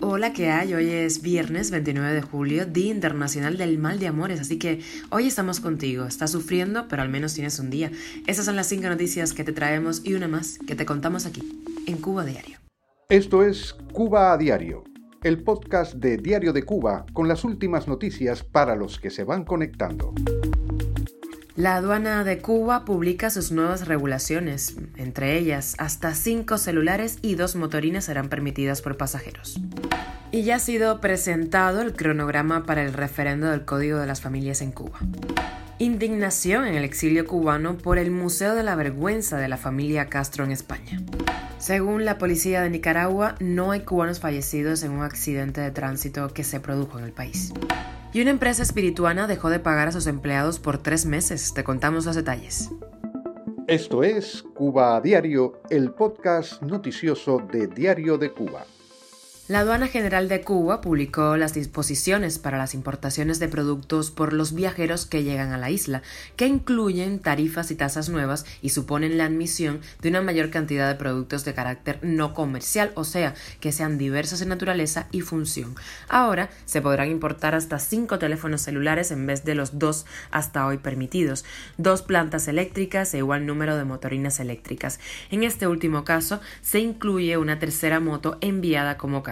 Hola, ¿qué hay? Hoy es viernes 29 de julio, Día Internacional del Mal de Amores, así que hoy estamos contigo. Estás sufriendo, pero al menos tienes un día. Esas son las cinco noticias que te traemos y una más que te contamos aquí, en Cuba Diario. Esto es Cuba a Diario, el podcast de Diario de Cuba con las últimas noticias para los que se van conectando. La aduana de Cuba publica sus nuevas regulaciones, entre ellas hasta cinco celulares y dos motorinas serán permitidas por pasajeros. Y ya ha sido presentado el cronograma para el referendo del Código de las Familias en Cuba. Indignación en el exilio cubano por el Museo de la Vergüenza de la familia Castro en España. Según la policía de Nicaragua, no hay cubanos fallecidos en un accidente de tránsito que se produjo en el país. Y una empresa espirituana dejó de pagar a sus empleados por tres meses. Te contamos los detalles. Esto es Cuba a Diario, el podcast noticioso de Diario de Cuba. La Aduana General de Cuba publicó las disposiciones para las importaciones de productos por los viajeros que llegan a la isla, que incluyen tarifas y tasas nuevas y suponen la admisión de una mayor cantidad de productos de carácter no comercial, o sea, que sean diversos en naturaleza y función. Ahora se podrán importar hasta cinco teléfonos celulares en vez de los dos hasta hoy permitidos, dos plantas eléctricas e igual número de motorinas eléctricas. En este último caso, se incluye una tercera moto enviada como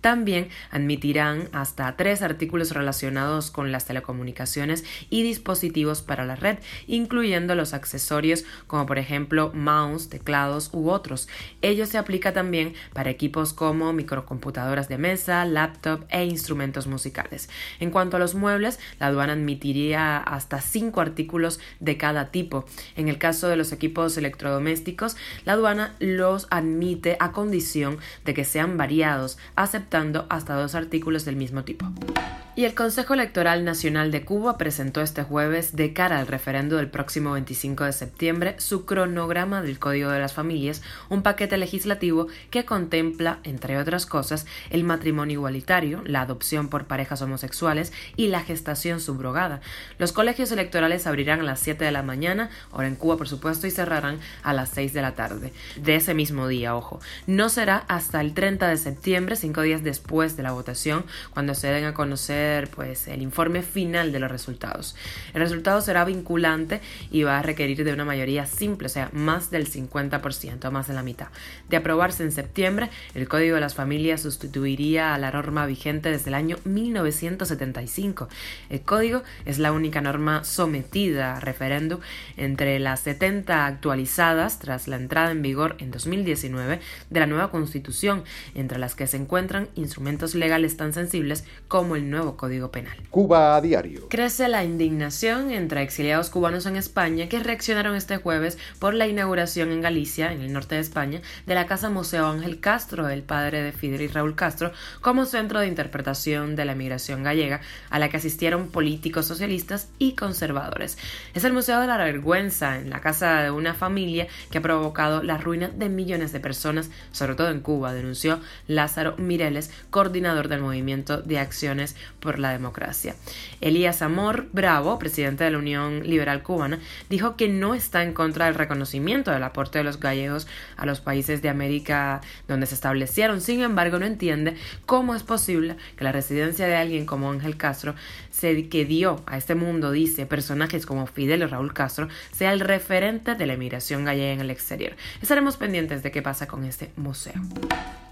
también admitirán hasta tres artículos relacionados con las telecomunicaciones y dispositivos para la red, incluyendo los accesorios como por ejemplo mouse, teclados u otros. Ello se aplica también para equipos como microcomputadoras de mesa, laptop e instrumentos musicales. En cuanto a los muebles, la aduana admitiría hasta cinco artículos de cada tipo. En el caso de los equipos electrodomésticos, la aduana los admite a condición de que sean variados aceptando hasta dos artículos del mismo tipo. Y el Consejo Electoral Nacional de Cuba presentó este jueves, de cara al referendo del próximo 25 de septiembre, su cronograma del Código de las Familias, un paquete legislativo que contempla, entre otras cosas, el matrimonio igualitario, la adopción por parejas homosexuales y la gestación subrogada. Los colegios electorales abrirán a las 7 de la mañana, hora en Cuba por supuesto, y cerrarán a las 6 de la tarde. De ese mismo día, ojo. No será hasta el 30 de septiembre, cinco días después de la votación, cuando se den a conocer pues el informe final de los resultados. El resultado será vinculante y va a requerir de una mayoría simple, o sea, más del 50%, más de la mitad. De aprobarse en septiembre, el Código de las Familias sustituiría a la norma vigente desde el año 1975. El Código es la única norma sometida a referéndum entre las 70 actualizadas tras la entrada en vigor en 2019 de la nueva Constitución, entre las que se encuentran instrumentos legales tan sensibles como el nuevo Código Penal. Cuba a diario. Crece la indignación entre exiliados cubanos en España que reaccionaron este jueves por la inauguración en Galicia, en el norte de España, de la Casa Museo Ángel Castro, el padre de Fidel y Raúl Castro, como centro de interpretación de la migración gallega, a la que asistieron políticos socialistas y conservadores. Es el Museo de la Vergüenza, en la casa de una familia que ha provocado la ruina de millones de personas, sobre todo en Cuba, denunció Lázaro Mireles, coordinador del movimiento de acciones por la democracia. Elías Amor Bravo, presidente de la Unión Liberal Cubana, dijo que no está en contra del reconocimiento del aporte de los gallegos a los países de América donde se establecieron. Sin embargo, no entiende cómo es posible que la residencia de alguien como Ángel Castro, se, que dio a este mundo, dice, personajes como Fidel o Raúl Castro, sea el referente de la emigración gallega en el exterior. Estaremos pendientes de qué pasa con este museo.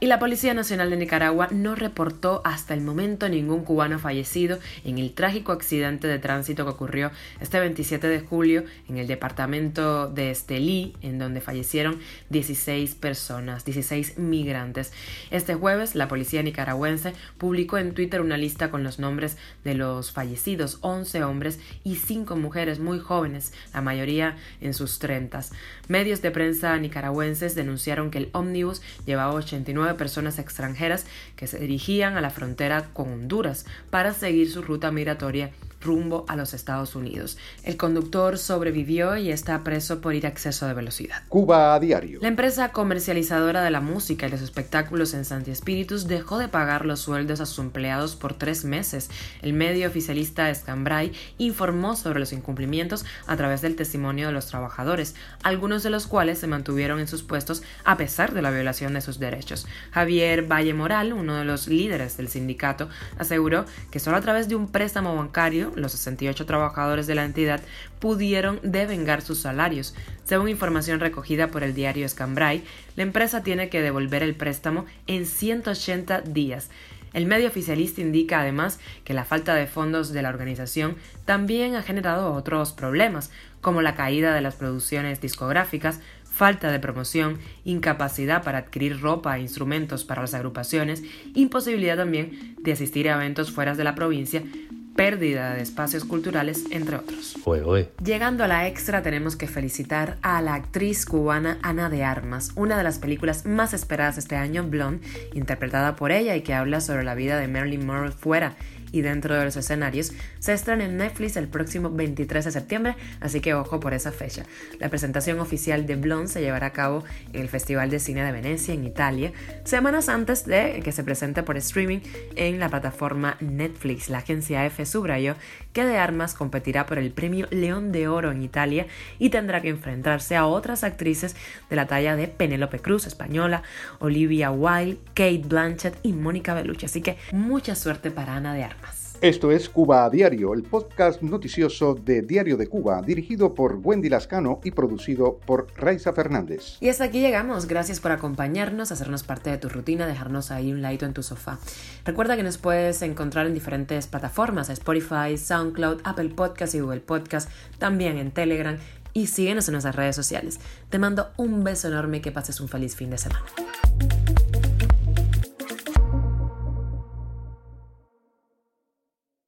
Y la Policía Nacional de Nicaragua no reportó hasta el momento ningún cubano fallecido en el trágico accidente de tránsito que ocurrió este 27 de julio en el departamento de Estelí, en donde fallecieron 16 personas, 16 migrantes. Este jueves, la policía nicaragüense publicó en Twitter una lista con los nombres de los fallecidos, 11 hombres y 5 mujeres muy jóvenes, la mayoría en sus 30. Medios de prensa nicaragüenses denunciaron que el ómnibus llevaba 89 personas extranjeras que se dirigían a la frontera con Honduras para seguir su ruta migratoria rumbo a los Estados Unidos. El conductor sobrevivió y está preso por ir a exceso de velocidad. Cuba a diario. La empresa comercializadora de la música y los espectáculos en Santi Espíritus dejó de pagar los sueldos a sus empleados por tres meses. El medio oficialista Escambray informó sobre los incumplimientos a través del testimonio de los trabajadores, algunos de los cuales se mantuvieron en sus puestos a pesar de la violación de sus derechos. Javier Valle Moral, uno de los líderes del sindicato, aseguró que solo a través de un préstamo bancario los 68 trabajadores de la entidad pudieron devengar sus salarios. Según información recogida por el diario Escambray, la empresa tiene que devolver el préstamo en 180 días. El medio oficialista indica además que la falta de fondos de la organización también ha generado otros problemas, como la caída de las producciones discográficas, falta de promoción, incapacidad para adquirir ropa e instrumentos para las agrupaciones, imposibilidad también de asistir a eventos fuera de la provincia, pérdida de espacios culturales, entre otros. Llegando a la extra, tenemos que felicitar a la actriz cubana Ana de Armas, una de las películas más esperadas este año, Blonde, interpretada por ella y que habla sobre la vida de Marilyn Monroe fuera y dentro de los escenarios, se estrena en Netflix el próximo 23 de septiembre, así que ojo por esa fecha. La presentación oficial de Blonde se llevará a cabo en el Festival de Cine de Venecia, en Italia, semanas antes de que se presente por streaming en la plataforma Netflix. La agencia F subrayó que De Armas competirá por el premio León de Oro en Italia y tendrá que enfrentarse a otras actrices de la talla de Penélope Cruz, española, Olivia Wilde, Kate Blanchett y Mónica Bellucci. Así que mucha suerte para Ana de Armas. Esto es Cuba a Diario, el podcast noticioso de Diario de Cuba, dirigido por Wendy Lascano y producido por Raiza Fernández. Y hasta aquí llegamos. Gracias por acompañarnos, hacernos parte de tu rutina, dejarnos ahí un like en tu sofá. Recuerda que nos puedes encontrar en diferentes plataformas: Spotify, SoundCloud, Apple Podcast y Google Podcast, también en Telegram. Y síguenos en nuestras redes sociales. Te mando un beso enorme y que pases un feliz fin de semana.